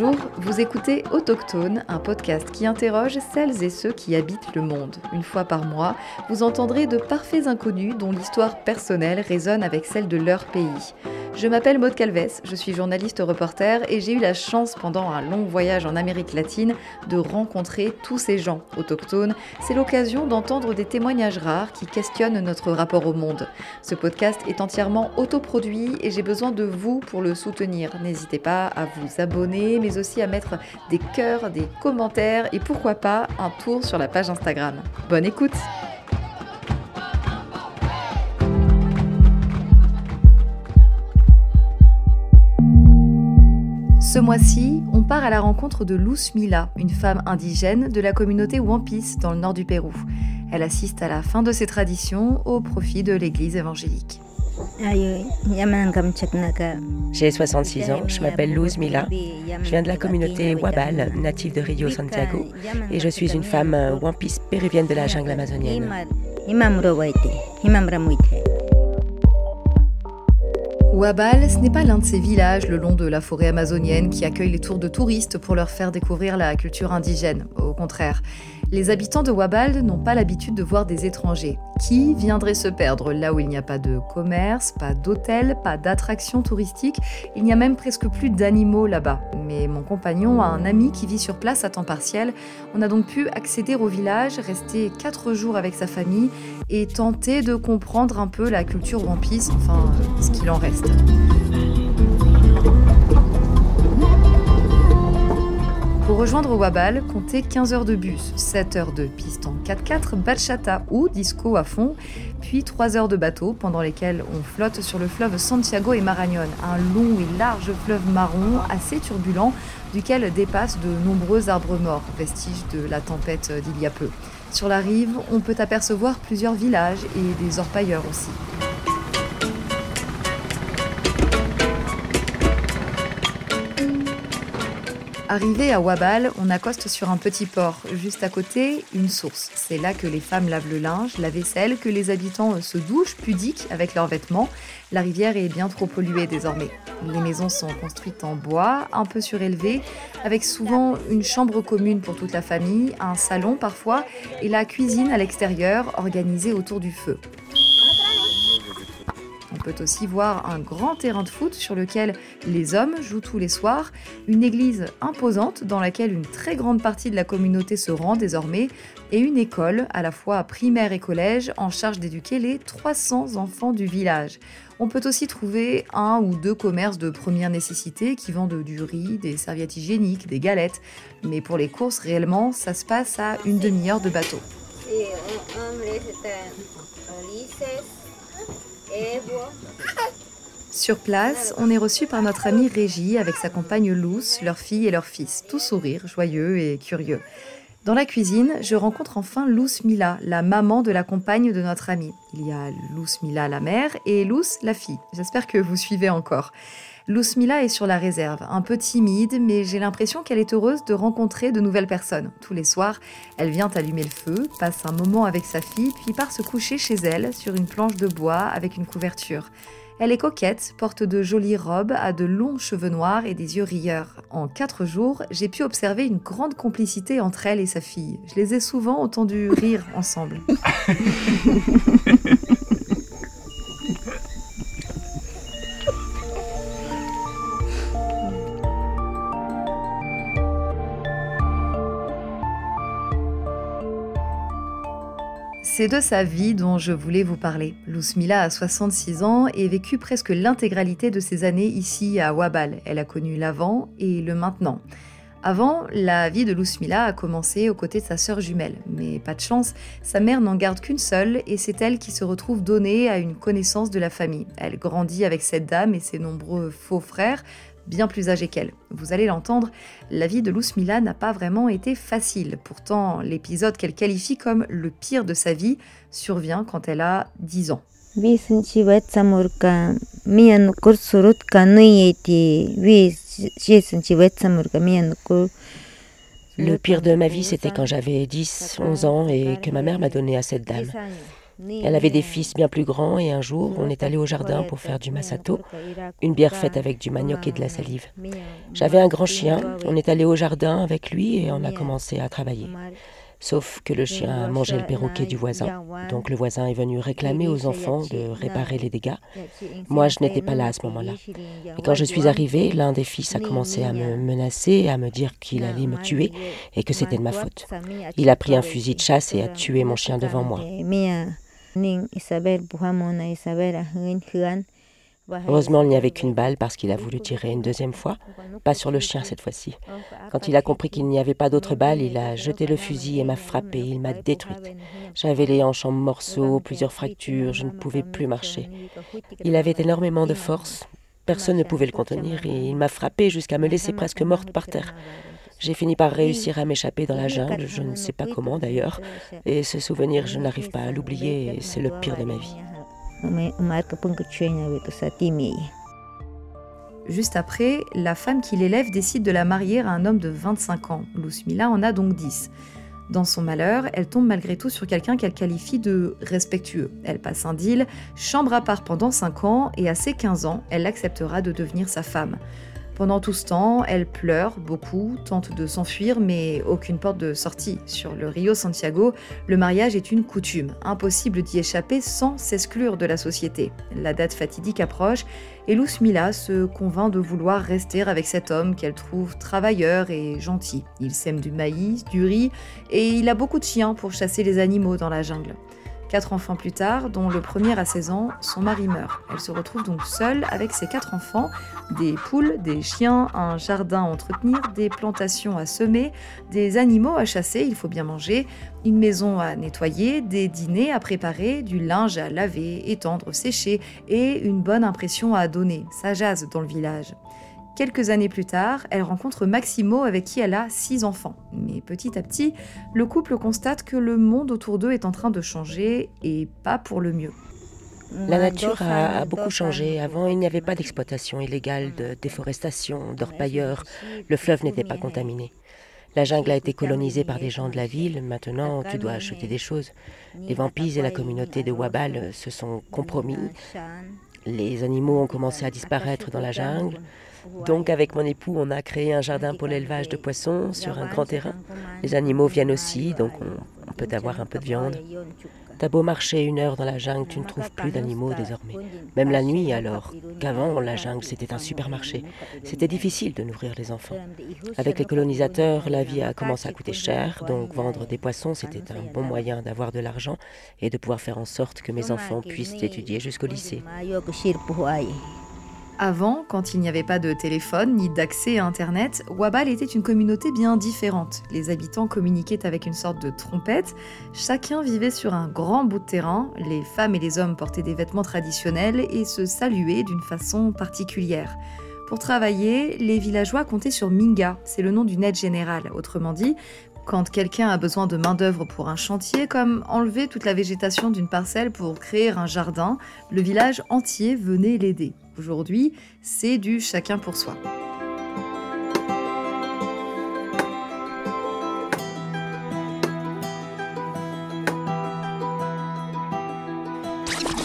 Bonjour, vous écoutez Autochtone, un podcast qui interroge celles et ceux qui habitent le monde. Une fois par mois, vous entendrez de parfaits inconnus dont l'histoire personnelle résonne avec celle de leur pays. Je m'appelle Maude Calves, je suis journaliste reporter et j'ai eu la chance pendant un long voyage en Amérique latine de rencontrer tous ces gens autochtones. C'est l'occasion d'entendre des témoignages rares qui questionnent notre rapport au monde. Ce podcast est entièrement autoproduit et j'ai besoin de vous pour le soutenir. N'hésitez pas à vous abonner mais aussi à mettre des cœurs, des commentaires et pourquoi pas un tour sur la page Instagram. Bonne écoute! Mois-ci, on part à la rencontre de Luz Mila, une femme indigène de la communauté Wampis dans le nord du Pérou. Elle assiste à la fin de ses traditions au profit de l'église évangélique. J'ai 66 ans, je m'appelle Luz Mila, je viens de la communauté Wabal, native de Rio Santiago, et je suis une femme Wampis péruvienne de la jungle amazonienne. Ouabal, ce n'est pas l'un de ces villages le long de la forêt amazonienne qui accueillent les tours de touristes pour leur faire découvrir la culture indigène. Au contraire, les habitants de Wabal n'ont pas l'habitude de voir des étrangers. Qui viendrait se perdre là où il n'y a pas de commerce, pas d'hôtel, pas d'attractions touristiques Il n'y a même presque plus d'animaux là-bas. Mais mon compagnon a un ami qui vit sur place à temps partiel. On a donc pu accéder au village, rester quatre jours avec sa famille et tenter de comprendre un peu la culture wampis, enfin ce qu'il en reste. Rejoindre Wabal, comptez 15 heures de bus, 7 heures de piste en 4x4, bachata ou disco à fond, puis 3 heures de bateau pendant lesquelles on flotte sur le fleuve Santiago et Marañón, un long et large fleuve marron assez turbulent duquel dépassent de nombreux arbres morts, vestiges de la tempête d'il y a peu. Sur la rive, on peut apercevoir plusieurs villages et des orpailleurs aussi. Arrivé à Wabal, on accoste sur un petit port. Juste à côté, une source. C'est là que les femmes lavent le linge, la vaisselle, que les habitants se douchent pudiques avec leurs vêtements. La rivière est bien trop polluée désormais. Les maisons sont construites en bois, un peu surélevées, avec souvent une chambre commune pour toute la famille, un salon parfois, et la cuisine à l'extérieur organisée autour du feu. Peut aussi voir un grand terrain de foot sur lequel les hommes jouent tous les soirs, une église imposante dans laquelle une très grande partie de la communauté se rend désormais, et une école, à la fois primaire et collège, en charge d'éduquer les 300 enfants du village. On peut aussi trouver un ou deux commerces de première nécessité qui vendent du riz, des serviettes hygiéniques, des galettes. Mais pour les courses, réellement, ça se passe à une demi-heure de bateau. Sur place, on est reçu par notre amie Régie avec sa compagne Luce, leur fille et leur fils, tous sourires, joyeux et curieux. Dans la cuisine, je rencontre enfin Luce Mila, la maman de la compagne de notre amie. Il y a Luce Mila, la mère, et Luce, la fille. J'espère que vous suivez encore. Luce Mila est sur la réserve, un peu timide, mais j'ai l'impression qu'elle est heureuse de rencontrer de nouvelles personnes. Tous les soirs, elle vient allumer le feu, passe un moment avec sa fille, puis part se coucher chez elle sur une planche de bois avec une couverture. Elle est coquette, porte de jolies robes, a de longs cheveux noirs et des yeux rieurs. En quatre jours, j'ai pu observer une grande complicité entre elle et sa fille. Je les ai souvent entendus rire ensemble. C'est de sa vie dont je voulais vous parler. Mila a 66 ans et vécu presque l'intégralité de ses années ici à Wabal. Elle a connu l'avant et le maintenant. Avant, la vie de Mila a commencé aux côtés de sa sœur jumelle. Mais pas de chance, sa mère n'en garde qu'une seule et c'est elle qui se retrouve donnée à une connaissance de la famille. Elle grandit avec cette dame et ses nombreux faux frères, bien plus âgée qu'elle. Vous allez l'entendre, la vie de Mila n'a pas vraiment été facile. Pourtant, l'épisode qu'elle qualifie comme le pire de sa vie survient quand elle a 10 ans. Le pire de ma vie, c'était quand j'avais 10, 11 ans et que ma mère m'a donné à cette dame. Elle avait des fils bien plus grands et un jour, on est allé au jardin pour faire du masato, une bière faite avec du manioc et de la salive. J'avais un grand chien, on est allé au jardin avec lui et on a commencé à travailler. Sauf que le chien a mangé le perroquet du voisin. Donc le voisin est venu réclamer aux enfants de réparer les dégâts. Moi, je n'étais pas là à ce moment-là. Et quand je suis arrivée, l'un des fils a commencé à me menacer, à me dire qu'il allait me tuer et que c'était de ma faute. Il a pris un fusil de chasse et a tué mon chien devant moi. Heureusement, il n'y avait qu'une balle parce qu'il a voulu tirer une deuxième fois, pas sur le chien cette fois-ci. Quand il a compris qu'il n'y avait pas d'autre balle, il a jeté le fusil et m'a frappé, il m'a détruite. J'avais les hanches en morceaux, plusieurs fractures, je ne pouvais plus marcher. Il avait énormément de force, personne ne pouvait le contenir et il m'a frappé jusqu'à me laisser presque morte par terre. J'ai fini par réussir à m'échapper dans la jungle, je ne sais pas comment d'ailleurs, et ce souvenir, je n'arrive pas à l'oublier et c'est le pire de ma vie. Juste après, la femme qui l'élève décide de la marier à un homme de 25 ans. Mila en a donc 10. Dans son malheur, elle tombe malgré tout sur quelqu'un qu'elle qualifie de respectueux. Elle passe un deal, chambre à part pendant 5 ans, et à ses 15 ans, elle acceptera de devenir sa femme. Pendant tout ce temps, elle pleure beaucoup, tente de s'enfuir, mais aucune porte de sortie. Sur le Rio Santiago, le mariage est une coutume. Impossible d'y échapper sans s'exclure de la société. La date fatidique approche et Luz Mila se convainc de vouloir rester avec cet homme qu'elle trouve travailleur et gentil. Il sème du maïs, du riz et il a beaucoup de chiens pour chasser les animaux dans la jungle. Quatre enfants plus tard, dont le premier à 16 ans, son mari meurt. Elle se retrouve donc seule avec ses quatre enfants, des poules, des chiens, un jardin à entretenir, des plantations à semer, des animaux à chasser, il faut bien manger, une maison à nettoyer, des dîners à préparer, du linge à laver, étendre, sécher et une bonne impression à donner. Ça jase dans le village. Quelques années plus tard, elle rencontre Maximo avec qui elle a six enfants. Mais petit à petit, le couple constate que le monde autour d'eux est en train de changer et pas pour le mieux. La nature a, beaucoup changé. Avant, il n'y avait pas d'exploitation illégale, de déforestation, d'orpailleurs. Le fleuve n'était pas contaminé. La jungle a été colonisée par des gens de la ville. Maintenant, tu dois acheter des choses? Les vampires et la communauté de Wabal se sont compromis. Les animaux ont commencé à disparaître dans la jungle. Donc avec mon époux, on a créé un jardin pour l'élevage de poissons sur un grand terrain. Les animaux viennent aussi, donc on, peut avoir un peu de viande. T'as beau marcher une heure dans la jungle, tu ne trouves plus d'animaux désormais. Même la nuit alors, qu'avant la jungle c'était un supermarché. C'était difficile de nourrir les enfants. Avec les colonisateurs, la vie a commencé à coûter cher, donc vendre des poissons c'était un bon moyen d'avoir de l'argent et de pouvoir faire en sorte que mes enfants puissent étudier jusqu'au lycée. Avant, quand il n'y avait pas de téléphone ni d'accès à Internet, Wabal était une communauté bien différente. Les habitants communiquaient avec une sorte de trompette, chacun vivait sur un grand bout de terrain, les femmes et les hommes portaient des vêtements traditionnels et se saluaient d'une façon particulière. Pour travailler, les villageois comptaient sur Minga, c'est le nom d'une aide générale. Autrement dit, quand quelqu'un a besoin de main-d'œuvre pour un chantier, comme enlever toute la végétation d'une parcelle pour créer un jardin, le village entier venait l'aider. Aujourd'hui, c'est du chacun pour soi.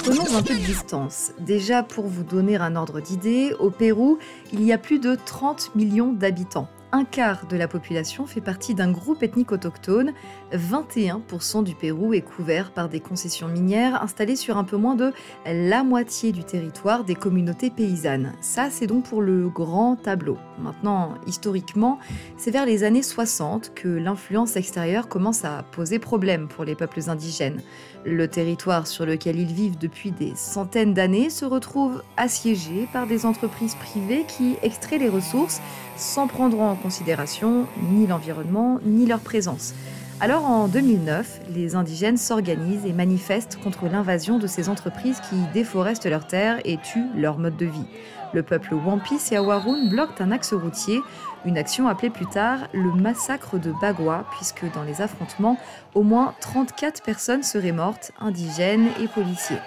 Prenons un peu de distance. Déjà, pour vous donner un ordre d'idée, au Pérou, il y a plus de 30 millions d'habitants un quart de la population fait partie d'un groupe ethnique autochtone. 21% du Pérou est couvert par des concessions minières installées sur un peu moins de la moitié du territoire des communautés paysannes. Ça, c'est donc pour le grand tableau. Maintenant, historiquement, c'est vers les années 60 que l'influence extérieure commence à poser problème pour les peuples indigènes. Le territoire sur lequel ils vivent depuis des centaines d'années se retrouve assiégé par des entreprises privées qui extraient les ressources sans prendre en considération ni l'environnement ni leur présence. Alors en 2009, les indigènes s'organisent et manifestent contre l'invasion de ces entreprises qui déforestent leurs terres et tuent leur mode de vie. Le peuple Wampis et Awarun bloquent un axe routier, une action appelée plus tard le massacre de Bagua, puisque dans les affrontements, au moins 34 personnes seraient mortes, indigènes et policiers.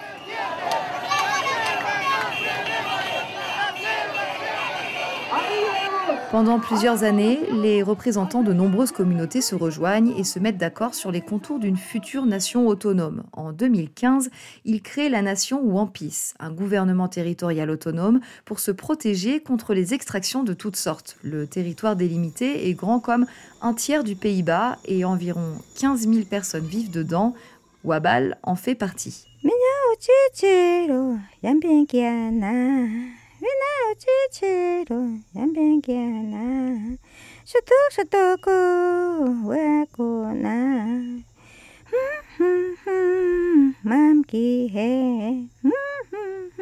Pendant plusieurs années, les représentants de nombreuses communautés se rejoignent et se mettent d'accord sur les contours d'une future nation autonome. En 2015, ils créent la nation Wampis, un gouvernement territorial autonome pour se protéger contre les extractions de toutes sortes. Le territoire délimité est grand comme un tiers du Pays-Bas et environ 15 000 personnes vivent dedans. Wabal en fait partie.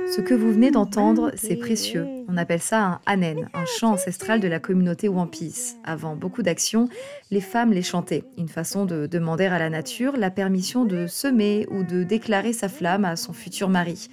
Ce que vous venez d'entendre, c'est précieux. On appelle ça un anen, un chant ancestral de la communauté Wampis. Avant beaucoup d'actions, les femmes les chantaient, une façon de demander à la nature la permission de semer ou de déclarer sa flamme à son futur mari.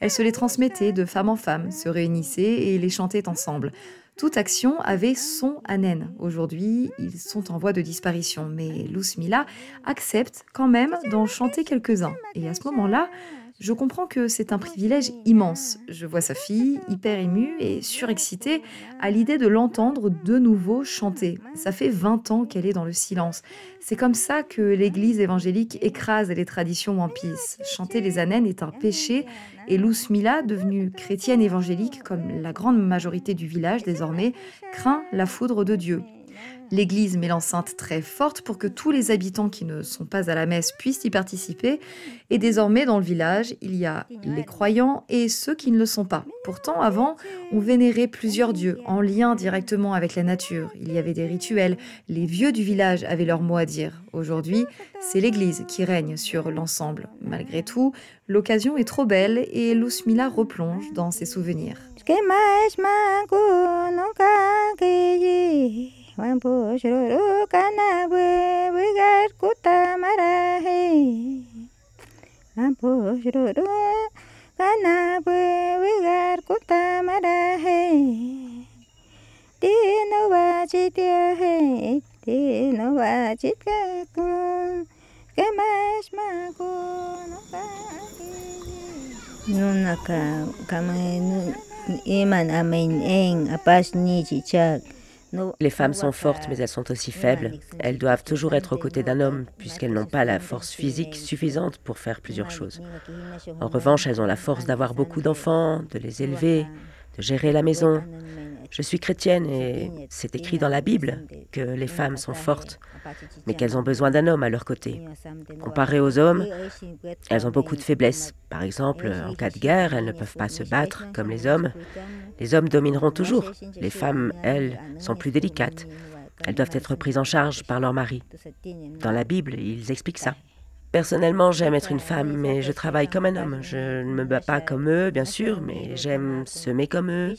Elles se les transmettaient de femme en femme, se réunissaient et les chantaient ensemble. Toute action avait son anen. Aujourd'hui, ils sont en voie de disparition, mais Luz Mila accepte quand même d'en chanter quelques-uns. Et à ce moment-là, je comprends que c'est un privilège immense. Je vois sa fille hyper émue et surexcitée à l'idée de l'entendre de nouveau chanter. Ça fait 20 ans qu'elle est dans le silence. C'est comme ça que l'Église évangélique écrase les traditions wampis. Chanter les anènes est un péché et Luz Mila, devenue chrétienne évangélique comme la grande majorité du village désormais, craint la foudre de Dieu. L'église met l'enceinte très forte pour que tous les habitants qui ne sont pas à la messe puissent y participer. Et désormais, dans le village, il y a les croyants et ceux qui ne le sont pas. Pourtant, avant, on vénérait plusieurs dieux en lien directement avec la nature. Il y avait des rituels. Les vieux du village avaient leur mot à dire. Aujourd'hui, c'est l'église qui règne sur l'ensemble. Malgré tout, l'occasion est trop belle et Lusmila replonge dans ses souvenirs. mampu syurukan abu begar kuta marahi. Mampu syurukan abu begar kuta marahi. Tino wajit ya he tino wajit kaku kemas maku nuka Nunaka kami iman amin eng apas ni cicak. Les femmes sont fortes, mais elles sont aussi faibles. Elles doivent toujours être aux côtés d'un homme, puisqu'elles n'ont pas la force physique suffisante pour faire plusieurs choses. En revanche, elles ont la force d'avoir beaucoup d'enfants, de les élever, de gérer la maison. Je suis chrétienne et c'est écrit dans la Bible que les femmes sont fortes, mais qu'elles ont besoin d'un homme à leur côté. Comparées aux hommes, elles ont beaucoup de faiblesses. Par exemple, en cas de guerre, elles ne peuvent pas se battre comme les hommes. Les hommes domineront toujours. Les femmes, elles, sont plus délicates. Elles doivent être prises en charge par leur mari. Dans la Bible, ils expliquent ça. Personnellement, j'aime être une femme, mais je travaille comme un homme. Je ne me bats pas comme eux, bien sûr, mais j'aime semer comme eux.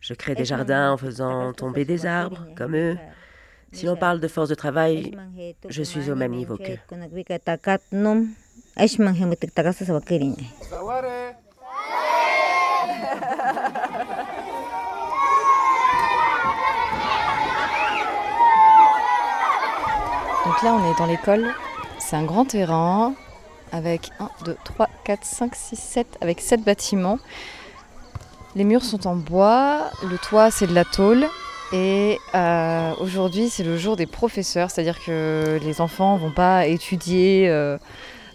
Je crée des jardins en faisant tomber des arbres, comme eux. Si l'on parle de force de travail, je suis au même niveau qu'eux. Donc là, on est dans l'école. C'est un grand terrain avec 1, 2, 3, 4, 5, 6, 7, avec 7 bâtiments. Les murs sont en bois, le toit c'est de la tôle. Et euh, aujourd'hui c'est le jour des professeurs, c'est-à-dire que les enfants vont pas étudier euh,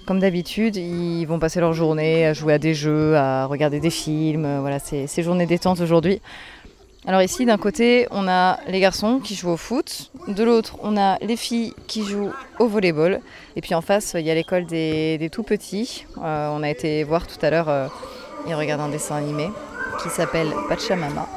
comme d'habitude, ils vont passer leur journée à jouer à des jeux, à regarder des films. Voilà, c'est journée détente aujourd'hui. Alors ici, d'un côté, on a les garçons qui jouent au foot, de l'autre, on a les filles qui jouent au volleyball, et puis en face, il y a l'école des, tout petits. Euh, on a été voir tout à l'heure, ils regardent un dessin animé qui s'appelle Pachamama.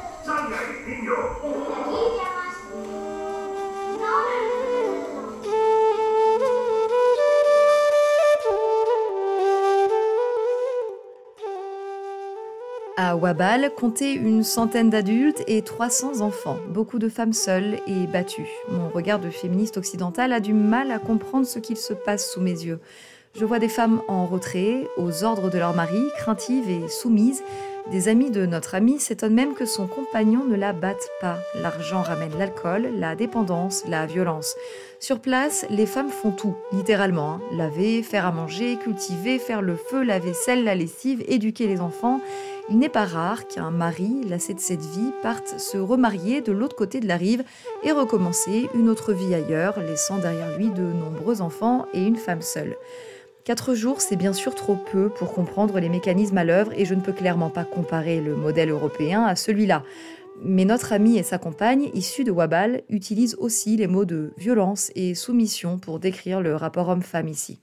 À Wabal, comptait une centaine d'adultes et 300 enfants, beaucoup de femmes seules et battues. Mon regard de féministe occidentale a du mal à comprendre ce qu'il se passe sous mes yeux. Je vois des femmes en retrait, aux ordres de leur mari, craintives et soumises, des amis de notre ami s'étonnent même que son compagnon ne la batte pas. L'argent ramène l'alcool, la dépendance, la violence. Sur place, les femmes font tout, littéralement. Hein. Laver, faire à manger, cultiver, faire le feu, la vaisselle, la lessive, éduquer les enfants. Il n'est pas rare qu'un mari, lassé de cette vie, parte se remarier de l'autre côté de la rive et recommencer une autre vie ailleurs, laissant derrière lui de nombreux enfants et une femme seule. Quatre jours, c'est bien sûr trop peu pour comprendre les mécanismes à l'œuvre et je ne peux clairement pas comparer le modèle européen à celui-là. Mais notre ami et sa compagne, issus de Wabal, utilisent aussi les mots de violence et soumission pour décrire le rapport homme-femme ici.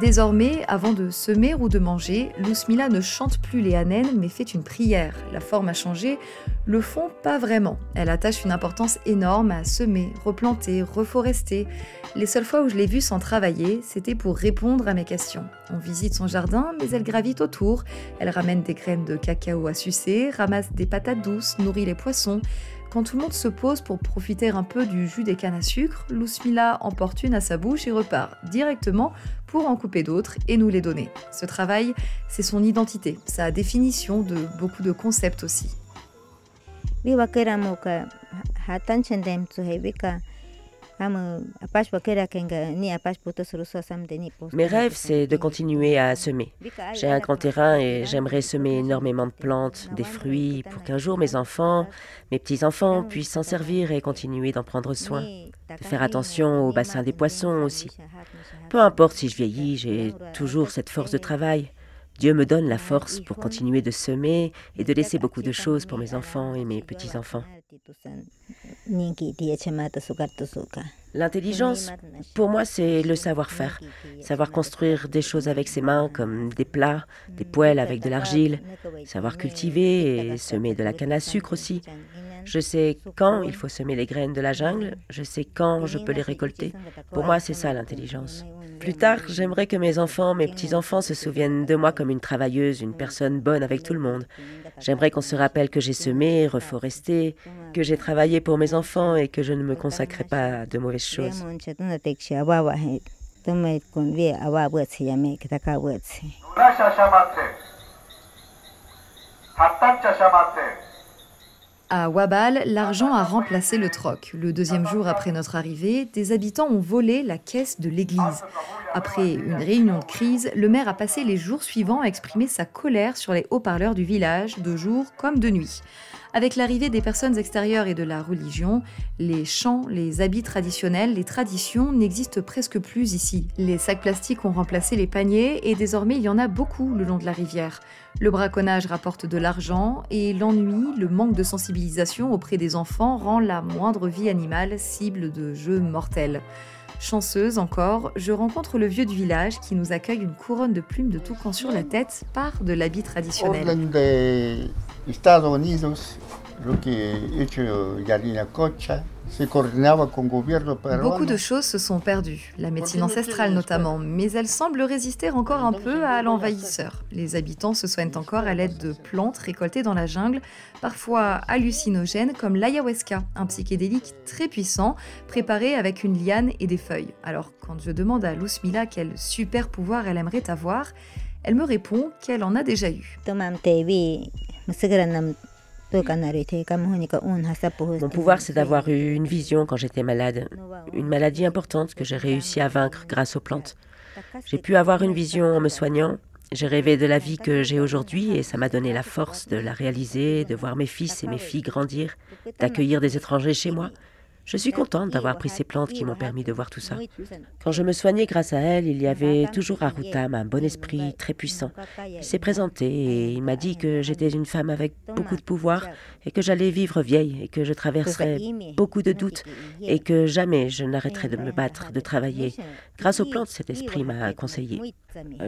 Désormais, avant de semer ou de manger, Lousmila ne chante plus les Hanen mais fait une prière. La forme a changé, le fond pas vraiment. Elle attache une importance énorme à semer, replanter, reforester. Les seules fois où je l'ai vue sans travailler, c'était pour répondre à mes questions. On visite son jardin, mais elle gravite autour. Elle ramène des graines de cacao à sucer, ramasse des patates douces, nourrit les poissons. Quand tout le monde se pose pour profiter un peu du jus des cannes à sucre, Lousmila emporte une à sa bouche et repart directement pour en couper d'autres et nous les donner. Ce travail, c'est son identité, sa définition de beaucoup de concepts aussi. Mes rêves, c'est de continuer à semer. J'ai un grand terrain et j'aimerais semer énormément de plantes, des fruits, pour qu'un jour mes enfants, mes petits-enfants puissent s'en servir et continuer d'en prendre soin. De faire attention au bassin des poissons aussi. Peu importe si je vieillis, j'ai toujours cette force de travail. Dieu me donne la force pour continuer de semer et de laisser beaucoup de choses pour mes enfants et mes petits-enfants. L'intelligence, pour moi, c'est le savoir-faire. Savoir construire des choses avec ses mains, comme des plats, des poêles avec de l'argile. Savoir cultiver et semer de la canne à sucre aussi. Je sais quand il faut semer les graines de la jungle, je sais quand je peux les récolter. Pour moi, c'est ça l'intelligence. Plus tard, j'aimerais que mes enfants, mes petits-enfants se souviennent de moi comme une travailleuse, une personne bonne avec tout le monde. J'aimerais qu'on se rappelle que j'ai semé, reforesté, que j'ai travaillé pour mes enfants et que je ne me consacrais pas à de mauvaises choses. À Wabal, l'argent a remplacé le troc. Le deuxième jour après notre arrivée, des habitants ont volé la caisse de l'église. Après une réunion de crise, le maire a passé les jours suivants à exprimer sa colère sur les haut-parleurs du village, de jour comme de nuit. Avec l'arrivée des personnes extérieures et de la religion, les chants, les habits traditionnels, les traditions n'existent presque plus ici. Les sacs plastiques ont remplacé les paniers et désormais il y en a beaucoup le long de la rivière. Le braconnage rapporte de l'argent et l'ennui, le manque de sensibilisation auprès des enfants rend la moindre vie animale cible de jeux mortels. Chanceuse encore, je rencontre le vieux du village qui nous accueille une couronne de plumes de toucan sur la tête par de l'habit traditionnel. Beaucoup de choses se sont perdues, la médecine ancestrale notamment, mais elle semble résister encore un peu à l'envahisseur. Les habitants se soignent encore à l'aide de plantes récoltées dans la jungle, parfois hallucinogènes comme l'ayahuasca, un psychédélique très puissant, préparé avec une liane et des feuilles. Alors quand je demande à Mila quel super pouvoir elle aimerait avoir, elle me répond qu'elle en a déjà eu. Mon pouvoir, c'est d'avoir eu une vision quand j'étais malade, une maladie importante que j'ai réussi à vaincre grâce aux plantes. J'ai pu avoir une vision en me soignant. J'ai rêvé de la vie que j'ai aujourd'hui et ça m'a donné la force de la réaliser, de voir mes fils et mes filles grandir, d'accueillir des étrangers chez moi. Je suis contente d'avoir pris ces plantes qui m'ont permis de voir tout ça. Quand je me soignais grâce à elles, il y avait toujours Arutam, un bon esprit très puissant. Il s'est présenté et il m'a dit que j'étais une femme avec beaucoup de pouvoir et que j'allais vivre vieille et que je traverserais beaucoup de doutes et que jamais je n'arrêterais de me battre, de travailler. Grâce aux plantes, cet esprit m'a conseillé.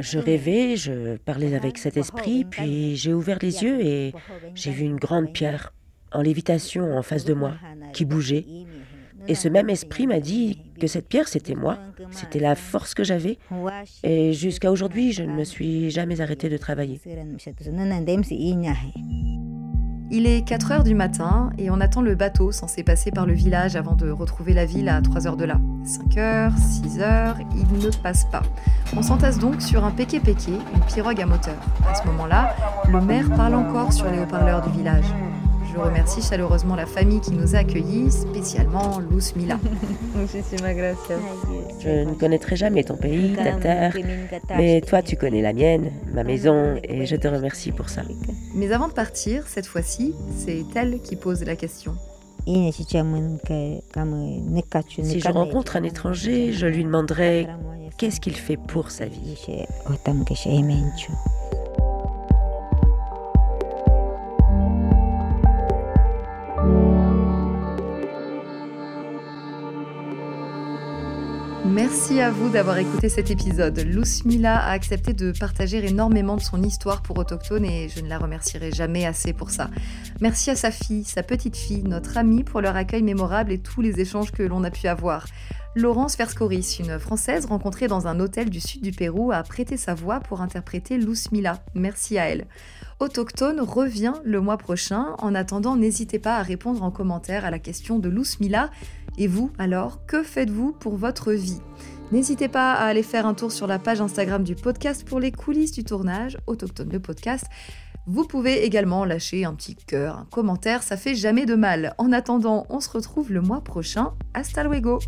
Je rêvais, je parlais avec cet esprit, puis j'ai ouvert les yeux et j'ai vu une grande pierre en lévitation en face de moi, qui bougeait. Et ce même esprit m'a dit que cette pierre, c'était moi, c'était la force que j'avais. Et jusqu'à aujourd'hui, je ne me suis jamais arrêtée de travailler. Il est 4 heures du matin et on attend le bateau censé passer par le village avant de retrouver la ville à 3 heures de là. 5 heures, 6 heures, il ne passe pas. On s'entasse donc sur un péké-péké, une pirogue à moteur. À ce moment-là, le maire parle encore sur les haut-parleurs du village. Je remercie chaleureusement la famille qui nous a accueillis, spécialement Luz Mila. Je ne connaîtrai jamais ton pays, ta terre, mais toi tu connais la mienne, ma maison, et je te remercie pour ça. Mais avant de partir, cette fois-ci, c'est elle qui pose la question. Si je rencontre un étranger, je lui demanderai qu'est-ce qu'il fait pour sa vie. Merci à vous d'avoir écouté cet épisode. Mila a accepté de partager énormément de son histoire pour Autochtone et je ne la remercierai jamais assez pour ça. Merci à sa fille, sa petite fille, notre amie pour leur accueil mémorable et tous les échanges que l'on a pu avoir. Laurence Verscoris, une Française rencontrée dans un hôtel du sud du Pérou, a prêté sa voix pour interpréter Mila. Merci à elle. Autochtone revient le mois prochain. En attendant, n'hésitez pas à répondre en commentaire à la question de Mila. Et vous, alors, que faites-vous pour votre vie? N'hésitez pas à aller faire un tour sur la page Instagram du podcast pour les coulisses du tournage, Autochtone le podcast. Vous pouvez également lâcher un petit cœur, un commentaire, ça fait jamais de mal. En attendant, on se retrouve le mois prochain. Hasta luego!